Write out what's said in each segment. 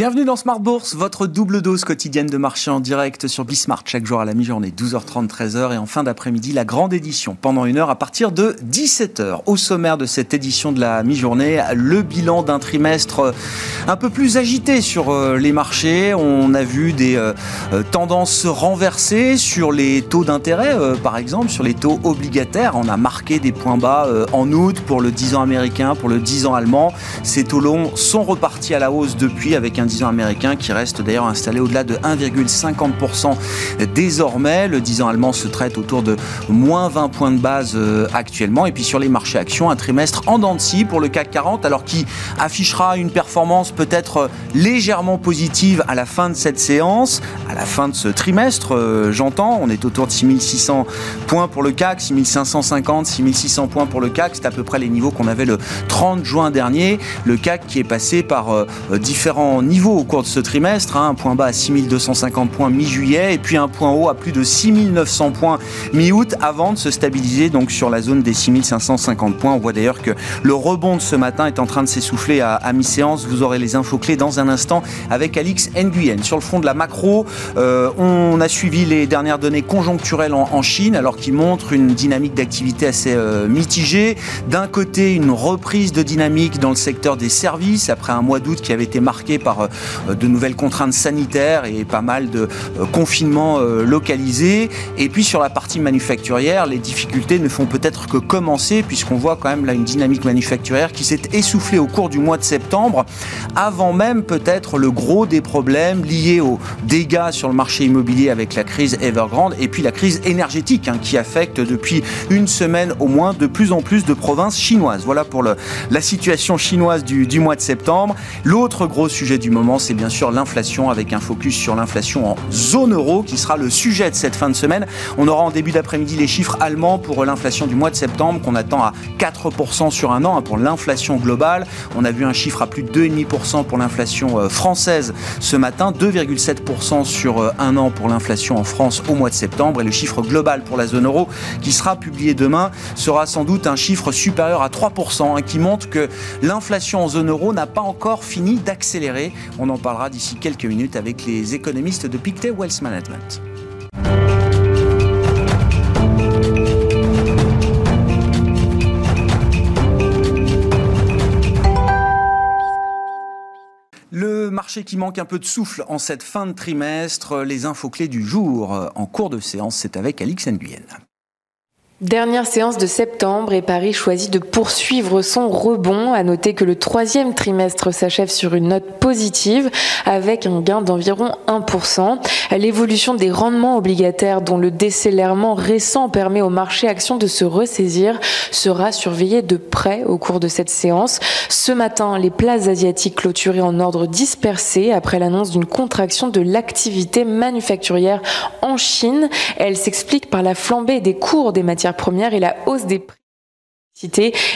Bienvenue dans Smart Bourse, votre double dose quotidienne de marché en direct sur Bismart chaque jour à la mi-journée, 12h30, 13h et en fin d'après-midi, la grande édition pendant une heure à partir de 17h. Au sommaire de cette édition de la mi-journée, le bilan d'un trimestre un peu plus agité sur euh, les marchés. On a vu des euh, euh, tendances se renverser sur les taux d'intérêt, par exemple, sur les taux obligataires. On a marqué des points bas en août pour le 10 ans américain, pour le 10 ans allemand. Ces taux longs sont repartis à la hausse depuis avec un 10 ans américain qui reste d'ailleurs installé au-delà de 1,50% désormais. Le 10 ans allemand se traite autour de moins 20 points de base euh, actuellement. Et puis sur les marchés actions, un trimestre en dents de scie pour le CAC 40, alors qui affichera une performance peut-être légèrement positive à la fin de cette séance, à la fin de ce trimestre, euh, j'entends. On est autour de 6600 points pour le CAC, 6550, 6600 points pour le CAC. C'est à peu près les niveaux qu'on avait le 30 juin dernier. Le CAC qui est passé par euh, différents niveaux au cours de ce trimestre, hein. un point bas à 6250 points mi-juillet et puis un point haut à plus de 6900 points mi-août avant de se stabiliser donc sur la zone des 6550 points. On voit d'ailleurs que le rebond de ce matin est en train de s'essouffler à, mi-séance. Vous aurez les infos clés dans un instant avec Alix Nguyen. Sur le fond de la macro, euh, on a suivi les dernières données conjoncturelles en, Chine alors qui montrent une dynamique d'activité assez euh, mitigée. D'un côté, une reprise de dynamique dans le secteur des services après un mois d'août qui avait été marqué par euh, de nouvelles contraintes sanitaires et pas mal de euh, confinements euh, localisés. Et puis sur la partie manufacturière, les difficultés ne font peut-être que commencer puisqu'on voit quand même là une dynamique manufacturière qui s'est essoufflée au cours du mois de septembre, avant même peut-être le gros des problèmes liés aux dégâts sur le marché immobilier avec la crise Evergrande et puis la crise énergétique hein, qui affecte depuis une semaine au moins de plus en plus de provinces chinoises. Voilà pour le, la situation chinoise du, du mois de septembre. L'autre gros sujet du moment, c'est bien sûr l'inflation avec un focus sur l'inflation en zone euro qui sera le sujet de cette fin de semaine. On aura en début d'après-midi les chiffres allemands pour l'inflation du mois de septembre qu'on attend à 4% sur un an hein, pour l'inflation globale. On a vu un chiffre à plus de 2,5% pour l'inflation euh, française ce matin, 2,7% sur euh, un an pour l'inflation en France au mois de septembre et le chiffre global pour la zone euro qui sera publié demain sera sans doute un chiffre supérieur à 3% hein, qui montre que l'inflation en zone euro n'a pas encore fini d'accélérer. On en parlera d'ici quelques minutes avec les économistes de Pictet Wealth Management. Le marché qui manque un peu de souffle en cette fin de trimestre, les infos clés du jour en cours de séance, c'est avec Alix Nguyen. Dernière séance de septembre et Paris choisit de poursuivre son rebond. À noter que le troisième trimestre s'achève sur une note positive avec un gain d'environ 1%. L'évolution des rendements obligataires dont le décélèrement récent permet au marché action de se ressaisir sera surveillée de près au cours de cette séance. Ce matin, les places asiatiques clôturées en ordre dispersé après l'annonce d'une contraction de l'activité manufacturière en Chine. Elle s'explique par la flambée des cours des matières première et la hausse des prix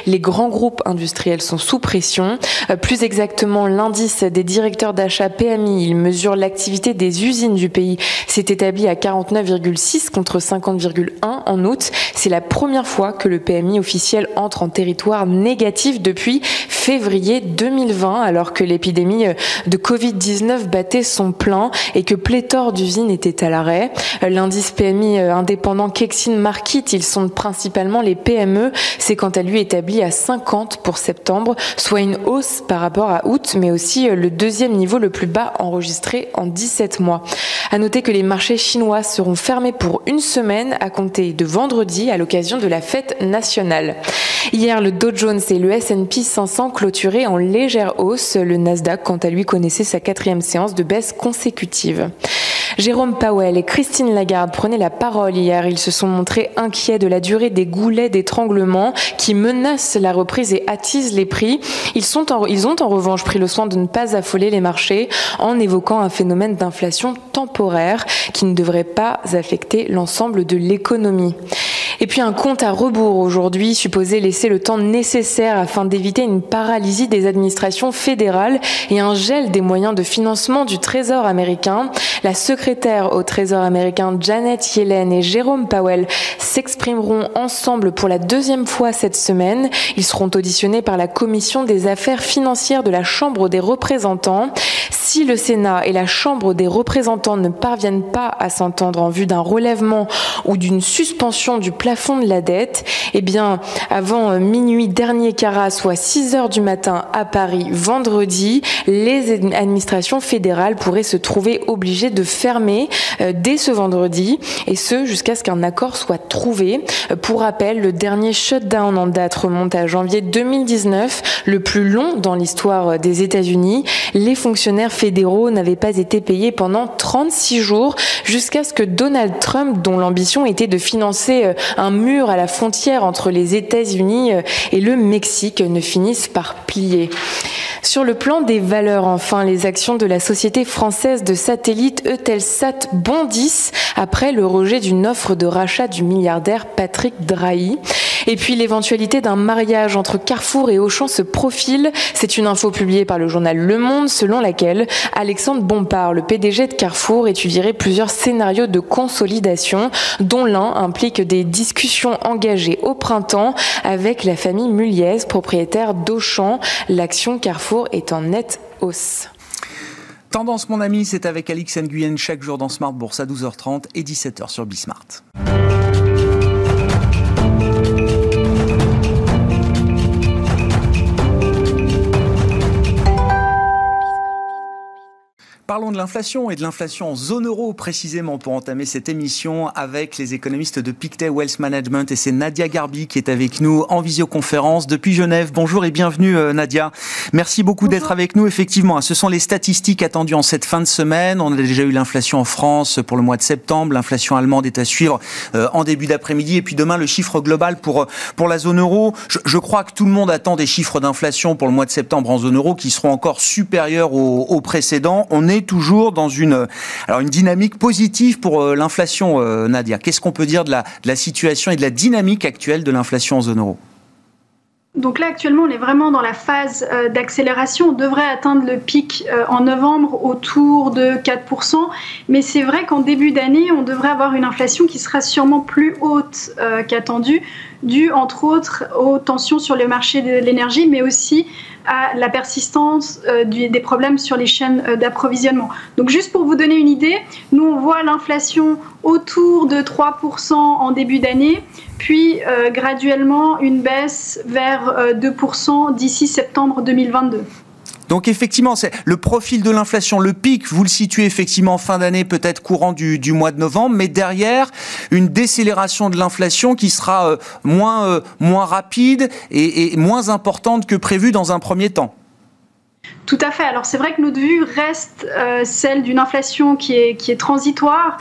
les grands groupes industriels sont sous pression. Euh, plus exactement, l'indice des directeurs d'achat PMI, il mesure l'activité des usines du pays, s'est établi à 49,6 contre 50,1 en août. C'est la première fois que le PMI officiel entre en territoire négatif depuis février 2020, alors que l'épidémie euh, de Covid-19 battait son plein et que pléthore d'usines étaient à l'arrêt. Euh, l'indice PMI indépendant Kexin Market, ils sont principalement les PME. C'est quand à lui établi à 50 pour septembre, soit une hausse par rapport à août, mais aussi euh, le deuxième niveau le plus bas enregistré en 17 mois. À noter que les marchés chinois seront fermés pour une semaine à compter de vendredi à l'occasion de la fête nationale. Hier, le Dow Jones et le S&P 500 clôturés en légère hausse. Le Nasdaq, quant à lui, connaissait sa quatrième séance de baisse consécutive. Jérôme Powell et Christine Lagarde prenaient la parole hier. Ils se sont montrés inquiets de la durée des goulets d'étranglement qui menacent la reprise et attisent les prix. Ils, ont en revanche pris le soin de ne pas affoler les marchés en évoquant un phénomène d'inflation temporaire qui ne devrait pas affecter l'ensemble de l'économie. Et puis un compte à rebours aujourd'hui, supposé laisser le temps nécessaire afin d'éviter une paralysie des administrations fédérales et un gel des moyens de financement du Trésor américain. La secrétaire au Trésor américain Janet Yellen et Jérôme Powell s'exprimeront ensemble pour la deuxième fois cette semaine. Ils seront auditionnés par la Commission des affaires financières de la Chambre des représentants. Si le Sénat et la Chambre des représentants ne parviennent pas à s'entendre en vue d'un relèvement ou d'une suspension du plafond de la dette, eh bien, avant euh, minuit dernier carat, soit 6 heures du matin à Paris, vendredi, les administrations fédérales pourraient se trouver obligées de fermer euh, dès ce vendredi, et ce jusqu'à ce qu'un accord soit trouvé. Euh, pour rappel, le dernier shutdown en date remonte à janvier 2019, le plus long dans l'histoire des États-Unis. Les fonctionnaires fédéraux n'avaient pas été payés pendant 36 jours, jusqu'à ce que Donald Trump, dont l'ambition était de financer un mur à la frontière entre les États-Unis euh, et le Mexique ne finissent par plier. Sur le plan des valeurs, enfin, les actions de la société française de satellite Eutelsat bondissent après le rejet d'une offre de rachat du milliardaire Patrick Drahi. Et puis l'éventualité d'un mariage entre Carrefour et Auchan se profile. C'est une info publiée par le journal Le Monde selon laquelle Alexandre Bompard, le PDG de Carrefour, étudierait plusieurs scénarios de consolidation, dont l'un implique des discussions engagées au printemps avec la famille Muliez, propriétaire d'Auchan. L'action Carrefour est en nette hausse. Tendance, mon ami, c'est avec Alix Nguyen chaque jour dans Smart Bourse à 12h30 et 17h sur Bismart. Parlons de l'inflation et de l'inflation en zone euro précisément pour entamer cette émission avec les économistes de Pictet Wealth Management et c'est Nadia Garbi qui est avec nous en visioconférence depuis Genève. Bonjour et bienvenue euh, Nadia. Merci beaucoup d'être avec nous. Effectivement, ce sont les statistiques attendues en cette fin de semaine. On a déjà eu l'inflation en France pour le mois de septembre. L'inflation allemande est à suivre euh, en début d'après-midi et puis demain le chiffre global pour euh, pour la zone euro. Je, je crois que tout le monde attend des chiffres d'inflation pour le mois de septembre en zone euro qui seront encore supérieurs aux, aux précédents. On est toujours dans une, alors une dynamique positive pour euh, l'inflation, euh, Nadia. Qu'est-ce qu'on peut dire de la, de la situation et de la dynamique actuelle de l'inflation en zone euro? Donc là, actuellement, on est vraiment dans la phase euh, d'accélération. On devrait atteindre le pic en novembre autour de 4%. Mais c'est vrai qu'en début d'année, on devrait avoir une inflation qui sera sûrement plus haute qu'attendue, due entre autres aux tensions sur le marché de l'énergie, mais aussi à la persistance euh, des problèmes sur les chaînes euh, d'approvisionnement. Donc juste pour vous donner une idée, nous on voit l'inflation autour de 3% en début d'année, puis euh, graduellement une baisse vers 2% d'ici septembre 2022. Donc effectivement, c'est le profil de l'inflation, le pic, vous le situez effectivement en fin d'année, peut-être courant du, mois de novembre, mais derrière une décélération de l'inflation qui sera euh, moins, euh, moins rapide et, moins importante que prévu dans un premier temps. Tout à fait. Alors c'est vrai que notre vue reste euh, celle d'une inflation qui est, qui est transitoire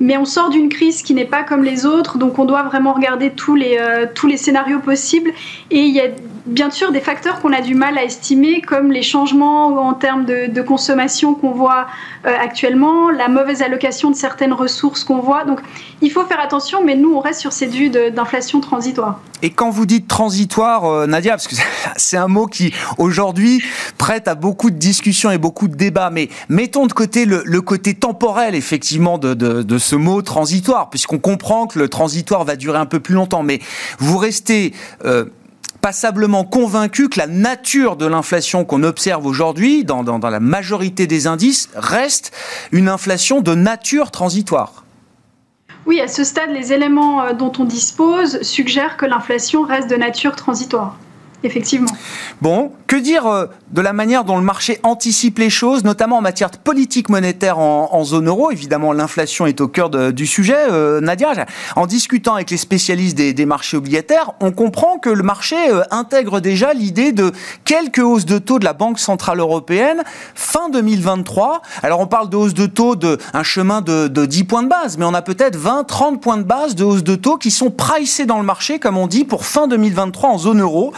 mais on sort d'une crise qui n'est pas comme les autres, donc on doit vraiment regarder tous les, tous les scénarios possibles. Et il y a bien sûr des facteurs qu'on a du mal à estimer, comme les changements en termes de, consommation qu'on voit euh, actuellement, la mauvaise allocation de certaines ressources qu'on voit. Donc il faut faire attention, mais nous, on reste sur cette vue d'inflation transitoire. Et quand vous dites transitoire, euh, Nadia, parce que c'est un mot qui aujourd'hui prête à beaucoup de discussions et beaucoup de débats, mais mettons de côté le, côté temporel, effectivement, de, de, ce mot transitoire, puisqu'on comprend que le transitoire va durer un peu plus longtemps, mais vous restez... Euh, passablement convaincu que la nature de l'inflation qu'on observe aujourd'hui, dans, dans, la majorité des indices, reste une inflation de nature transitoire. Oui, à ce stade, les éléments euh, dont on dispose suggèrent que l'inflation reste de nature transitoire effectivement. Bon, que dire euh, de la manière dont le marché anticipe les choses, notamment en matière de politique monétaire en, zone euro Évidemment, l'inflation est au cœur du sujet. Euh, Nadia, en discutant avec les spécialistes des, marchés obligataires, on comprend que le marché euh, intègre déjà l'idée de quelques hausses de taux de la Banque Centrale Européenne fin 2023. Alors, on parle de hausse de taux de un chemin de, de 10 points de base, mais on a peut-être 20, 30 points de base de hausse de taux qui sont pricés dans le marché, comme on dit, pour fin 2023 en zone euro.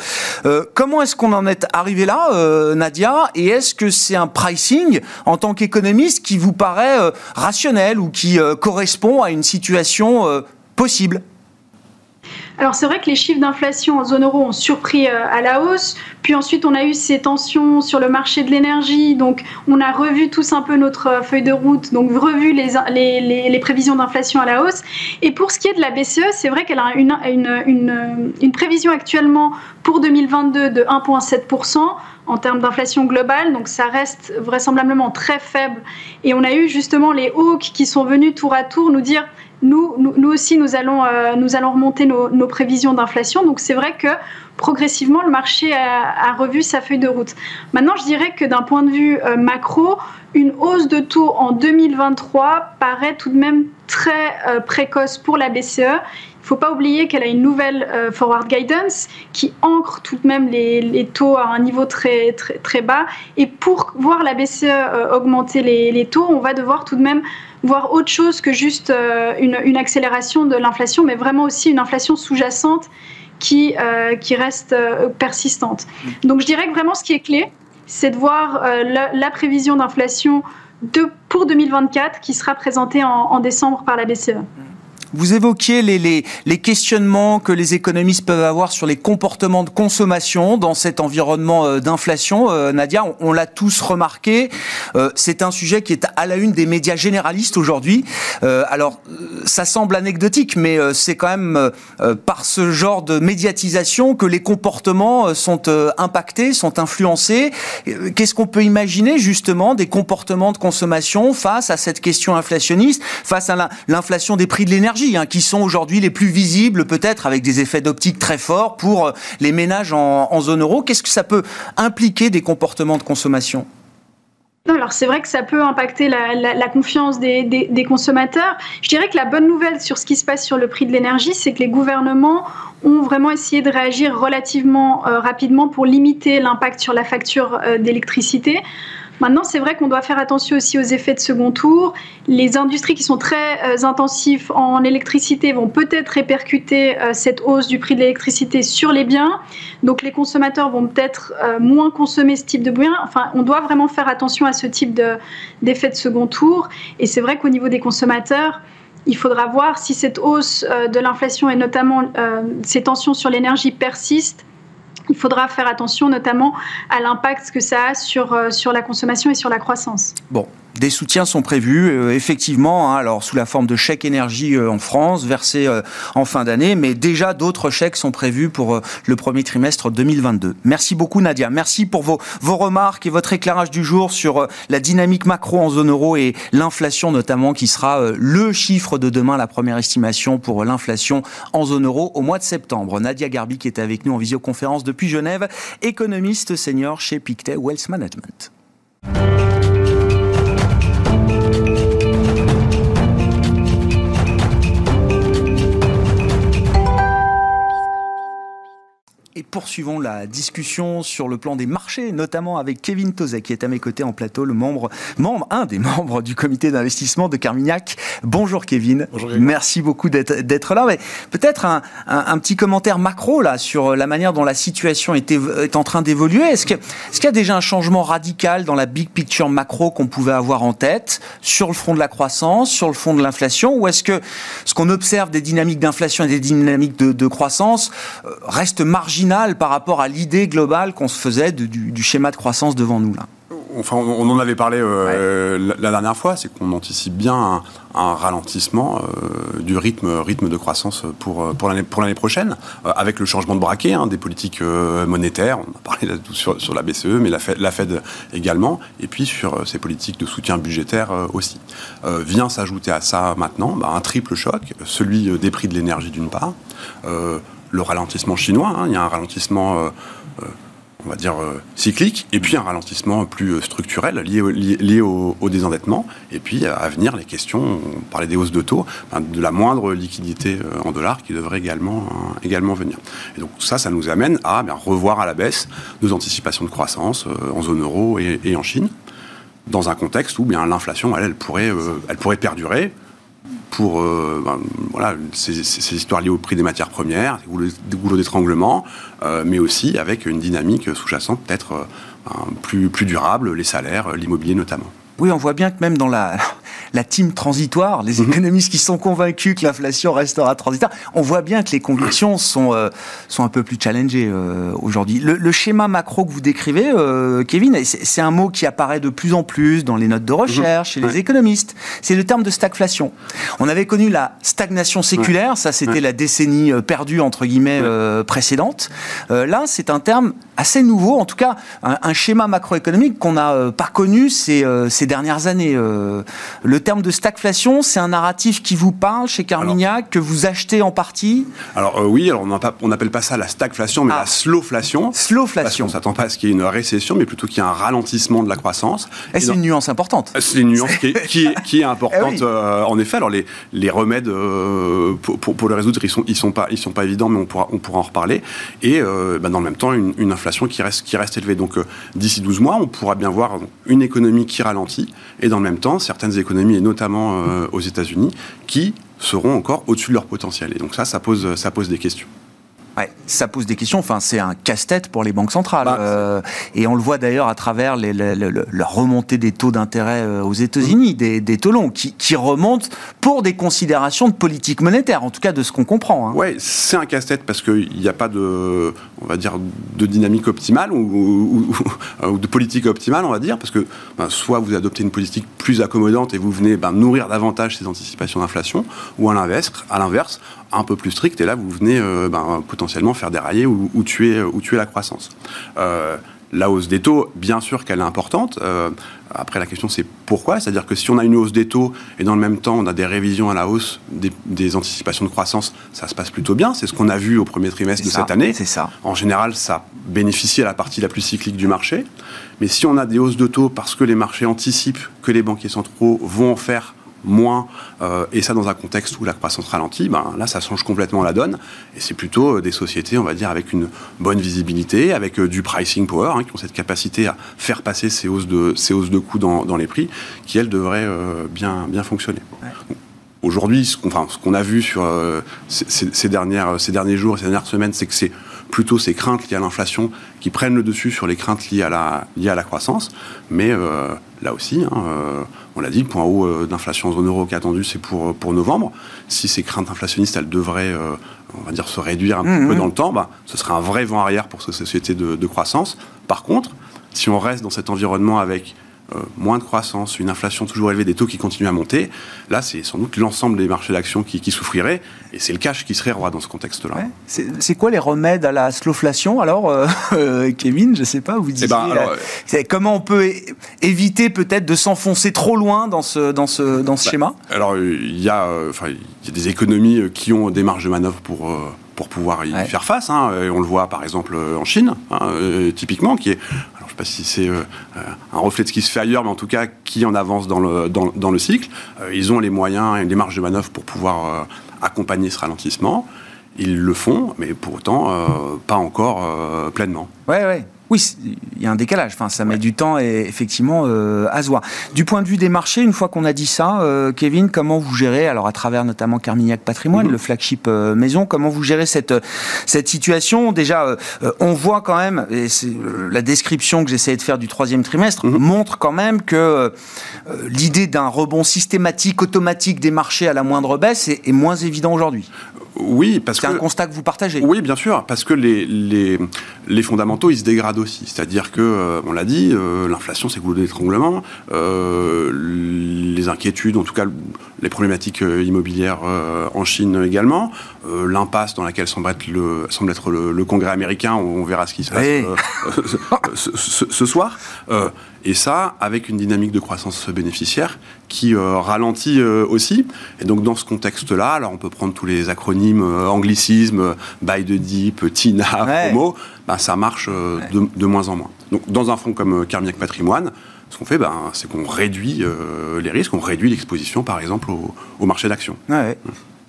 Euh, comment est-ce qu'on en est arrivé là, Nadia Et est-ce que c'est un pricing en tant qu'économiste qui vous paraît euh, rationnel ou qui correspond à une situation possible? Alors c'est vrai que les chiffres d'inflation en zone euro ont surpris euh, à la hausse, puis ensuite on a eu ces tensions sur le marché de l'énergie, donc on a revu tous un peu notre euh, feuille de route, donc revu les, les, les, prévisions d'inflation à la hausse. Et pour ce qui est de la BCE, c'est vrai qu'elle a une, une, une, une prévision actuellement pour 2022 de 1,7% en termes d'inflation globale, donc ça reste vraisemblablement très faible. Et on a eu justement les hawks qui sont venus tour à tour nous dire nous, aussi, nous allons, euh, remonter nos, nos prévisions d'inflation. Donc c'est vrai que progressivement, le marché a, revu sa feuille de route. Maintenant, je dirais que d'un point de vue euh, macro, une hausse de taux en 2023 paraît tout de même très euh, précoce pour la BCE. Faut pas oublier qu'elle a une nouvelle euh, forward guidance qui ancre tout de même les, taux à un niveau très, très, très bas. Et pour voir la BCE euh, augmenter les, taux, on va devoir tout de même voir autre chose que juste euh, une, accélération de l'inflation, mais vraiment aussi une inflation sous-jacente qui, qui reste persistante. Donc je dirais que vraiment ce qui est clé, c'est de voir la, prévision d'inflation de, pour 2024 qui sera présentée en, en décembre par la BCE. Vous évoquiez les, questionnements que les économistes peuvent avoir sur les comportements de consommation dans cet environnement euh, d'inflation. Euh, Nadia, on, l'a tous remarqué. Euh, c'est un sujet qui est à la une des médias généralistes aujourd'hui. alors, ça semble anecdotique, mais c'est quand même par ce genre de médiatisation que les comportements sont impactés, sont influencés. Qu'est-ce qu'on peut imaginer justement des comportements de consommation face à cette question inflationniste, face à l'inflation des prix de l'énergie Hein, qui sont aujourd'hui les plus visibles, peut-être avec des effets d'optique très forts pour euh, les ménages en, zone euro. Qu'est-ce que ça peut impliquer des comportements de consommation? Alors c'est vrai que ça peut impacter la, confiance des, consommateurs. Je dirais que la bonne nouvelle sur ce qui se passe sur le prix de l'énergie, c'est que les gouvernements ont vraiment essayé de réagir relativement euh, rapidement pour limiter l'impact sur la facture euh, d'électricité. Maintenant, c'est vrai qu'on doit faire attention aussi aux effets de second tour. Les industries qui sont très euh, intensives en électricité vont peut-être répercuter euh, cette hausse du prix de l'électricité sur les biens. Donc les consommateurs vont peut-être euh, moins consommer ce type de biens. Enfin, on doit vraiment faire attention à ce type d'effet de, second tour. Et c'est vrai qu'au niveau des consommateurs, il faudra voir si cette hausse de l'inflation et notamment ces tensions sur l'énergie persistent il faudra faire attention notamment à l'impact que ça a sur, euh, sur la consommation et sur la croissance. Des soutiens sont prévus, euh, effectivement, hein, alors sous la forme de chèques énergie euh, en France, versés euh, en fin d'année, mais déjà d'autres chèques sont prévus pour le premier trimestre 2022. Merci beaucoup Nadia, merci pour vos, vos remarques et votre éclairage du jour sur la dynamique macro en zone euro et l'inflation notamment, qui sera le chiffre de demain, la première estimation pour l'inflation en zone euro au mois de septembre. Nadia Garbi qui est avec nous en visioconférence depuis Genève, économiste senior chez Pictet Wealth Management. Poursuivons la discussion sur le plan des marchés, notamment avec Kevin Tozek, qui est à mes côtés en plateau, le membre, membre un des membres du comité d'investissement de Carmignac. Bonjour Kevin. Bonjour. Merci beaucoup d'être là. Mais peut-être un, un, petit commentaire macro là sur la manière dont la situation est, est en train d'évoluer. Est-ce qu'il est y a déjà un changement radical dans la big picture macro qu'on pouvait avoir en tête sur le front de la croissance, sur le front de l'inflation, ou est-ce que ce qu'on observe des dynamiques d'inflation et des dynamiques de, de croissance euh, reste marginal par rapport à l'idée globale qu'on se faisait du, schéma de croissance devant nous là Enfin, on en avait parlé euh, la, dernière fois, c'est qu'on anticipe bien un, ralentissement euh, du rythme, rythme de croissance pour, pour l'année prochaine, euh, avec le changement de braquet hein, des politiques monétaires. On a parlé sur, sur la BCE, mais la Fed, la Fed, également, et puis sur ces politiques de soutien budgétaire aussi. vient s'ajouter à ça maintenant bah, un triple choc, celui des prix de l'énergie d'une part, le ralentissement chinois. Hein. il y a un ralentissement, euh, euh, on va dire, euh, cyclique, et puis un ralentissement plus structurel lié, au, lié, au, désendettement. Et puis, à venir, les questions, on parlait des hausses de taux, de la moindre liquidité en dollars qui devrait également, également venir. Et donc, ça, ça nous amène à bien, revoir à la baisse nos anticipations de croissance en zone euro et, en Chine dans un contexte où bien l'inflation, elle, pourrait, elle pourrait perdurer, pour euh, ben, voilà, ces, histoires liées au prix des matières premières, des goulots d'étranglement, euh, mais aussi avec une dynamique sous-jacente peut-être euh, ben, plus, plus durable, les salaires, l'immobilier notamment. Oui, on voit bien que même dans la, la team transitoire, les mhm. économistes qui sont convaincus que l'inflation restera transitoire. On voit bien que les convictions sont, euh, sont un peu plus challengées euh, aujourd'hui. Le, schéma macro que vous décrivez, Kevin, c'est un mot qui apparaît de plus en plus dans les notes de recherche, chez les économistes. C'est le terme de stagflation. On avait connu la stagnation séculaire, ça c'était la décennie perdue, entre guillemets, précédente. là, c'est un terme assez nouveau, en tout cas un, schéma macroéconomique qu'on n'a pas connu ces, ces dernières années. le terme de stagflation, c'est un narratif qui vous parle chez Carmignac, que vous achetez en partie Alors euh, oui, alors on n'appelle pas ça la stagflation, mais ah. la slowflation. Slowflation. On ne s'attend pas à ce qu'il y ait une récession, mais plutôt qu'il y ait un ralentissement de la croissance. Et, c'est une nuance importante. C'est une nuance qui est, qui est, importante, eh euh, en effet. Alors les, les remèdes euh, pour, pour, le résoudre, ils ne sont, ils sont, pas, ils sont pas évidents, mais on pourra, on pourra en reparler. Et bah, dans le même temps, une, une, inflation qui reste, qui reste élevée. Donc d'ici 12 mois, on pourra bien voir une économie qui ralentit, et dans le même temps, certaines économies, et notamment euh, aux États-Unis, qui seront encore au-dessus de leur potentiel. Et donc ça, ça pose, ça pose des questions. Ouais, ça pose des questions. Enfin, c'est un casse-tête pour les banques centrales. Bah, euh, et on le voit d'ailleurs à travers les, la remontée des taux d'intérêt euh, aux États-Unis, des, des, taux longs, qui, qui, remontent pour des considérations de politique monétaire, en tout cas de ce qu'on comprend. Hein. Oui, c'est un casse-tête parce qu'il n'y a pas de, on va dire, de dynamique optimale ou, ou, de politique optimale, on va dire, parce que ben, soit vous adoptez une politique plus accommodante et vous venez ben, nourrir davantage ces anticipations d'inflation, ou à l'inverse, à l'inverse, un peu plus strict, et là vous venez euh, ben, potentiellement faire dérailler ou, ou, tuer, ou tuer la croissance. Euh, la hausse des taux, bien sûr qu'elle est importante. Euh, après, la question, c'est pourquoi? C'est-à-dire que si on a une hausse des taux et dans le même temps, on a des révisions à la hausse des, anticipations de croissance, ça se passe plutôt bien. C'est ce qu'on a vu au premier trimestre de cette année. C'est ça. En général, ça bénéficie à la partie la plus cyclique du marché. Mais si on a des hausses de taux parce que les marchés anticipent que les banquiers centraux vont en faire moins, euh, et ça dans un contexte où la croissance ralentit, ben, là ça change complètement la donne. Et c'est plutôt euh, des sociétés, on va dire, avec une bonne visibilité, avec euh, du pricing power, hein, qui ont cette capacité à faire passer ces hausses de, ces hausses de coûts dans, dans les prix, qui elles devraient bien, bien fonctionner. Aujourd'hui, ce qu'on enfin, a vu sur ces, ces, dernières, ces derniers jours, ces dernières semaines, c'est que c'est plutôt ces craintes liées à l'inflation qui prennent le dessus sur les craintes liées à la, liées à la croissance. Mais là aussi, hein, on l'a dit, le point haut euh, d'inflation en zone euro qui est attendu, c'est pour, euh, pour novembre. Si ces craintes inflationnistes, elles devraient, euh, on va dire, se réduire un mmh, peu mmh. dans le temps, bah, ce serait un vrai vent arrière pour ces sociétés de, de croissance. Par contre, si on reste dans cet environnement avec euh, moins de croissance, une inflation toujours élevée, des taux qui continuent à monter, là, c'est sans doute l'ensemble des marchés d'actions qui, qui souffriraient, et c'est le cash qui serait roi dans ce contexte-là. C'est quoi les remèdes à la slowflation Alors, euh, euh, Kevin, je ne sais pas, vous disiez, eh ben, comment on peut éviter peut-être de s'enfoncer trop loin dans ce, dans ce, dans ce bah, schéma? Alors, il y, a, y a des économies qui ont des marges de manœuvre pour pour pouvoir y faire face. Hein. on le voit par exemple en Chine, hein, typiquement, qui est sais pas si c'est euh, un reflet de ce qui se fait ailleurs, mais en tout cas qui en avance dans le, dans, le cycle. Euh, ils ont les moyens et les marges de manœuvre pour pouvoir euh, accompagner ce ralentissement. Ils le font, mais pour autant pas encore pleinement. Ouais, ouais. Oui, il y a un décalage. Enfin, ça met du temps et effectivement euh, à se voir. Du point de vue des marchés, une fois qu'on a dit ça, euh, Kevin, comment vous gérez, alors à travers notamment Carmignac Patrimoine, mhm. le flagship euh, maison, comment vous gérez cette cette situation? Déjà, on voit quand même, et la description que j'essayais de faire du troisième trimestre mhm. montre quand même que l'idée d'un rebond systématique, automatique des marchés à la moindre baisse est, est moins évident aujourd'hui. Oui, parce que... C'est un constat que vous partagez Oui, bien sûr, parce que les, les, les fondamentaux, ils se dégradent aussi. C'est-à-dire que, euh, on l'a dit, euh, l'inflation, c'est goulot d'étranglement, euh, les inquiétudes, en tout cas les problématiques immobilières en Chine également, l'impasse dans laquelle semble être le, semble être le, Congrès américain, on verra ce qui se passe ce, ce, soir. Et ça, avec une dynamique de croissance bénéficiaire qui euh, ralentit euh, aussi. Et donc, dans ce contexte-là, alors on peut prendre tous les acronymes euh, anglicismes, buy the deep, TINA, promo, ben, ça marche de, moins en moins. Donc, dans un fonds comme Carmignac Patrimoine, ce qu'on fait, ben, c'est qu'on réduit les risques, on réduit l'exposition, par exemple, au, au marché d'actions. Ouais.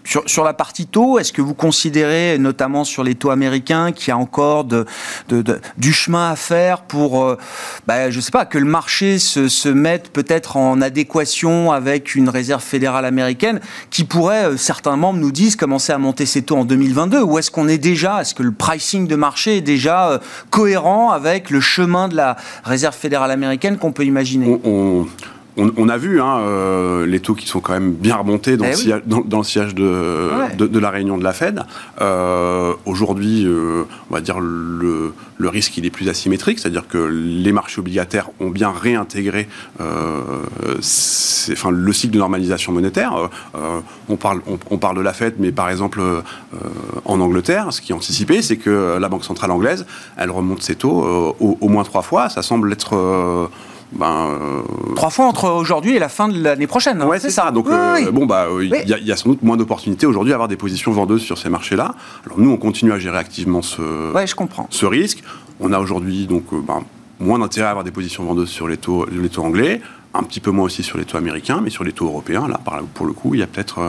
Sur, la partie taux, est-ce que vous considérez, notamment sur les taux américains, qu'il y a encore de, du chemin à faire pour, euh, bah, je sais pas, que le marché se, se mette peut-être en adéquation avec une réserve fédérale américaine qui pourrait, euh, certains membres nous disent, commencer à monter ses taux en 2022 Ou est-ce qu'on est déjà, est-ce que le pricing de marché est déjà euh, cohérent avec le chemin de la réserve fédérale américaine qu'on peut imaginer? A vu hein, euh, les taux qui sont quand même bien remontés dans, eh le, sillage, dans, le sillage de, de, la réunion de la Fed. Euh, aujourd'hui, euh, on va dire le, le, risque il est plus asymétrique, c'est-à-dire que les marchés obligataires ont bien réintégré enfin, le cycle de normalisation monétaire. on, parle, on, parle de la Fed, mais par exemple en Angleterre, ce qui est anticipé, c'est que la Banque centrale anglaise, elle remonte ses taux au, au, moins trois fois. Ça semble être ben, euh, Trois fois entre aujourd'hui et la fin de l'année prochaine. Hein, ouais, c'est ça. Donc, euh, bon, bah, il y, a sans doute moins d'opportunités aujourd'hui à avoir des positions vendeuses sur ces marchés-là. Alors, nous, on continue à gérer activement ce, ouais, je comprends. ce risque. On a aujourd'hui donc euh, ben, moins d'intérêt à avoir des positions vendeuses sur les taux, les taux anglais un petit peu moins aussi sur les taux américains, mais sur les taux européens, là, pour le coup, il y a peut-être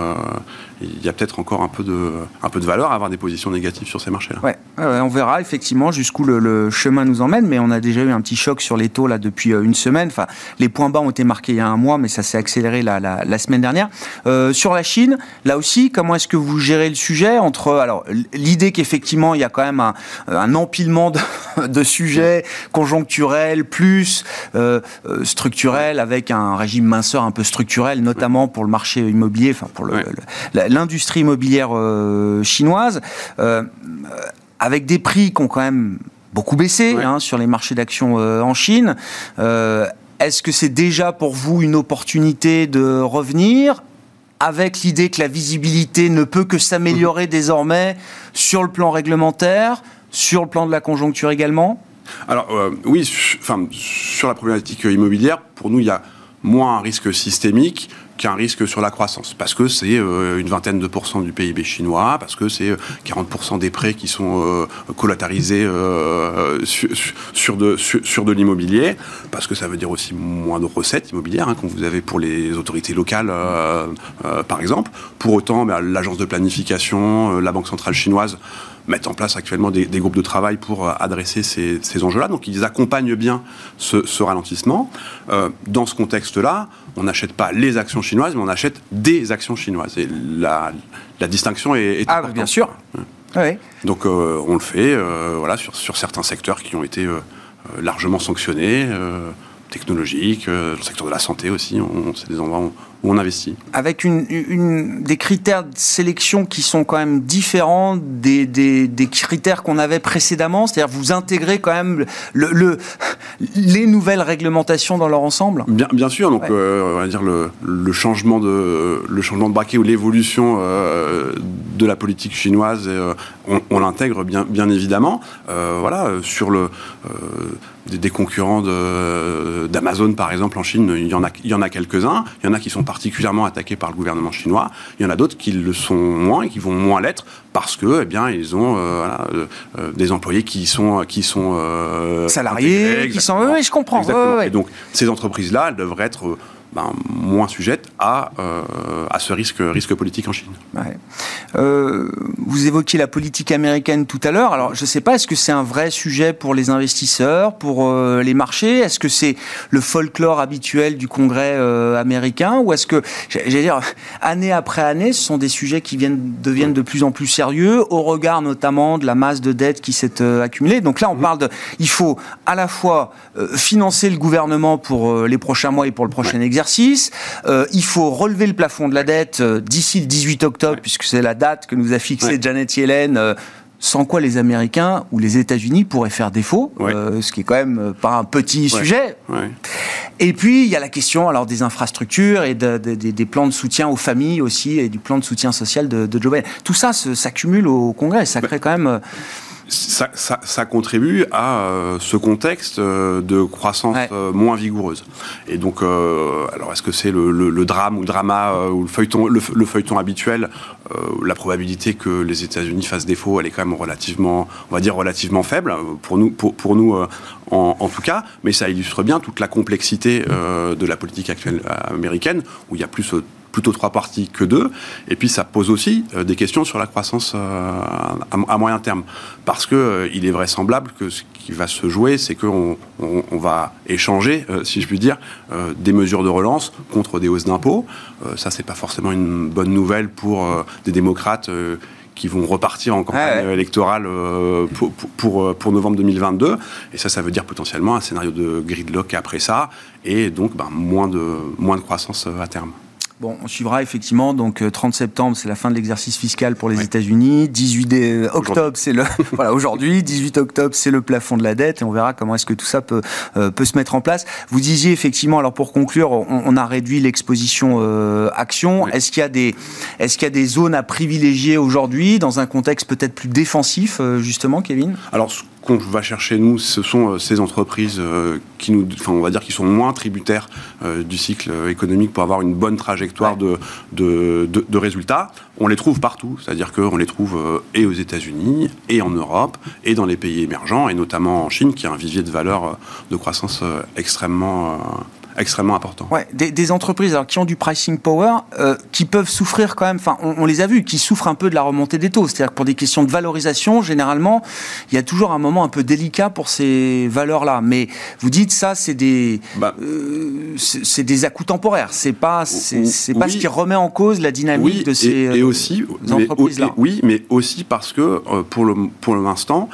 a peut-être encore un peu, de, un peu de valeur à avoir des positions négatives sur ces marchés-là. Ouais, on verra effectivement jusqu'où le, chemin nous emmène, mais on a déjà eu un petit choc sur les taux là depuis euh, une semaine. Enfin, les points bas ont été marqués il y a un mois, mais ça s'est accéléré la, semaine dernière. Euh, sur la Chine, là aussi, comment est-ce que vous gérez le sujet entre alors l'idée qu'effectivement il y a quand même un, empilement de, de, sujets conjoncturels plus euh, structurels avec un régime minceur un peu structurel, notamment pour le marché immobilier, enfin pour l'industrie immobilière euh, chinoise, euh, avec des prix qui ont quand même beaucoup baissé hein, sur les marchés d'actions euh, en Chine. Est-ce que c'est déjà pour vous une opportunité de revenir avec l'idée que la visibilité ne peut que s'améliorer désormais sur le plan réglementaire, sur le plan de la conjoncture également? Alors oui, enfin, sur la problématique immobilière, pour nous, il y a moins un risque systémique qu'un risque sur la croissance, parce que c'est euh, une vingtaine de pourcents du PIB chinois, parce que c'est 40% euh, des prêts qui sont euh, collatéralisés sur, de, sur, de l'immobilier, parce que ça veut dire aussi moins de recettes immobilières hein, vous avez pour les autorités locales, par exemple. Pour autant, bah, l'agence de planification, la Banque centrale chinoise, mettent en place actuellement des, groupes de travail pour adresser ces, enjeux-là. Donc ils accompagnent bien ce, ralentissement. dans ce contexte-là, on n'achète pas les actions chinoises, mais on achète des actions chinoises. Et la, distinction est, ah, bien sûr. Donc euh, on le fait euh, voilà, sur, sur, certains secteurs qui ont été euh, largement sanctionnés, technologiques, le secteur de la santé aussi, c'est des endroits où on investit. Avec une, des critères de sélection qui sont quand même différents des, des, critères qu'on avait précédemment, c'est-à-dire vous intégrez quand même le, les nouvelles réglementations dans leur ensemble Bien, bien sûr, donc euh, on va dire le, le, changement de, le changement de braquet ou l'évolution euh, de la politique chinoise, euh, on, l'intègre bien, bien évidemment. voilà, sur le des, concurrents d'Amazon, par exemple, en Chine, il y en a, il y en a quelques-uns. Il y en a qui sont particulièrement attaqués par le gouvernement chinois. Il y en a d'autres qui le sont moins et qui vont moins l'être parce que, eh bien, ils ont euh, euh, euh, des employés qui sont qui sont salariés, qui sont. Oui, je comprends. Et donc, ces entreprises-là, elles devraient être ben, moins sujette à, euh, à ce risque, risque politique en Chine. Euh, vous évoquiez la politique américaine tout à l'heure. Alors, je ne sais pas, est-ce que c'est un vrai sujet pour les investisseurs, pour euh, les marchés? Est-ce que c'est le folklore habituel du Congrès américain? Ou est-ce que, j'allais dire, année après année, ce sont des sujets qui viennent, deviennent de plus en plus sérieux, au regard notamment de la masse de dettes qui s'est accumulée? Donc là, on parle de... Il faut à la fois financer le gouvernement pour les prochains mois et pour le prochain exercice, euh, il faut relever le plafond de la dette euh, d'ici le 18 octobre, puisque c'est la date que nous a fixée Janet Yellen. Euh, sans quoi les Américains ou les États-Unis pourraient faire défaut, ce qui est quand même pas un petit sujet. Et puis il y a la question alors des infrastructures et des plans de soutien aux familles aussi et du plan de soutien social de, Joe Biden. Tout ça s'accumule au Congrès, ça crée quand même ça, ça, ça, contribue à euh, ce contexte euh, de croissance euh, moins vigoureuse. Et donc, alors est-ce que c'est le, le, le, drame ou le drama ou le feuilleton, le, feuilleton habituel La probabilité que les États-Unis fassent défaut, elle est quand même relativement, on va dire relativement faible pour nous, pour, pour nous en, en, tout cas. Mais ça illustre bien toute la complexité de la politique actuelle américaine, où il y a plus plutôt trois parties que deux. Et puis ça pose aussi euh, des questions sur la croissance euh, à, moyen terme. Parce qu'il euh, il est vraisemblable que ce qui va se jouer, c'est qu'on on, va échanger, si je puis dire, des mesures de relance contre des hausses d'impôts. ça, c'est pas forcément une bonne nouvelle pour des démocrates qui vont repartir en campagne électorale pour, pour, pour, novembre 2022. Et ça, ça veut dire potentiellement un scénario de gridlock après ça, et donc ben, moins, de, moins de croissance à terme. Bon, on suivra effectivement. Donc, 30 euh, septembre, c'est la fin de l'exercice fiscal pour les États-Unis. 18 euh, octobre, c'est le voilà aujourd'hui. 18 octobre, c'est le plafond de la dette, et on verra comment est-ce que tout ça peut euh, peut se mettre en place. Vous disiez effectivement. Alors pour conclure, on, a réduit l'exposition euh, action. Est-ce qu'il y a des est-ce qu'il y a des zones à privilégier aujourd'hui dans un contexte peut-être plus défensif, justement, Kevin? Alors qu'on va chercher nous, ce sont euh, ces entreprises euh, qui nous, enfin, on va dire, qui sont moins tributaires euh, du cycle économique pour avoir une bonne trajectoire de, de, de, résultats. On les trouve partout, c'est-à-dire qu'on les trouve et aux États-Unis, et en Europe, et dans les pays émergents, et notamment en Chine, qui a un vivier de valeur de croissance extrêmement extrêmement important. Ouais, des, entreprises alors, qui ont du pricing power, euh, qui peuvent souffrir quand même, enfin on, les a vus, qui souffrent un peu de la remontée des taux. C'est-à-dire que pour des questions de valorisation, généralement, il y a toujours un moment un peu délicat pour ces valeurs-là. Mais vous dites ça, c'est des, bah, euh, c'est des à temporaires. C'est pas, c'est pas ce qui remet en cause la dynamique de ces et, aussi, entreprises-là. Oui, mais aussi parce que euh, pour le pour l'instant,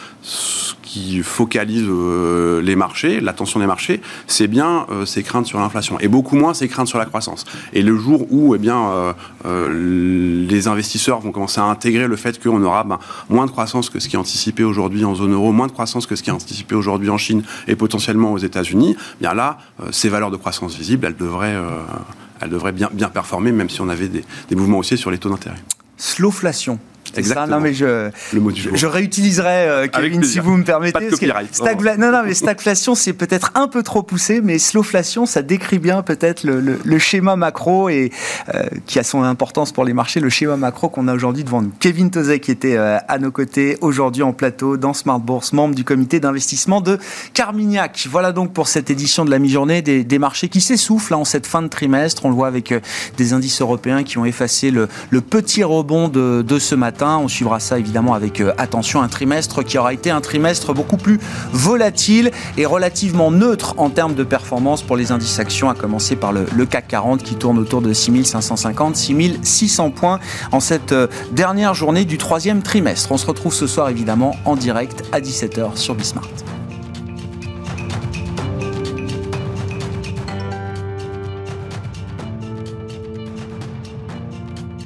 qui focalise euh, les marchés, l'attention des marchés, c'est bien euh, ces craintes sur l'inflation et beaucoup moins ces craintes sur la croissance. Et le jour où eh bien, euh, les investisseurs vont commencer à intégrer le fait qu'on aura ben, moins de croissance que ce qui est anticipé aujourd'hui en zone euro, moins de croissance que ce qui est anticipé aujourd'hui en Chine et potentiellement aux États-Unis, eh bien là, ces valeurs de croissance visibles, elles devraient, elles devraient bien, bien performer, même si on avait des, des mouvements haussiers sur les taux d'intérêt. Slowflation. Exactement. Non, mais je, le mot du jour. je réutiliserai, euh, Kevin, si vous me permettez. Non, non, mais stagflation, c'est peut-être un peu trop poussé, mais slowflation, ça décrit bien peut-être le, le, schéma macro et euh, qui a son importance pour les marchés, le schéma macro qu'on a aujourd'hui devant nous. Kevin Tozek qui était euh, à nos côtés aujourd'hui en plateau dans Smart Bourse, membre du comité d'investissement de Carmignac. Voilà donc pour cette édition de la mi-journée des, des, marchés qui s'essoufflent en cette fin de trimestre. On le voit avec des indices européens qui ont effacé le, le petit rebond de, de ce matin on suivra ça évidemment avec euh, attention. Un trimestre qui aura été un trimestre beaucoup plus volatile et relativement neutre en termes de performance pour les indices actions, à commencer par le, CAC 40 qui tourne autour de 6550, 6600 points en cette euh, dernière journée du troisième trimestre. On se retrouve ce soir évidemment en direct à 17h sur Bismart.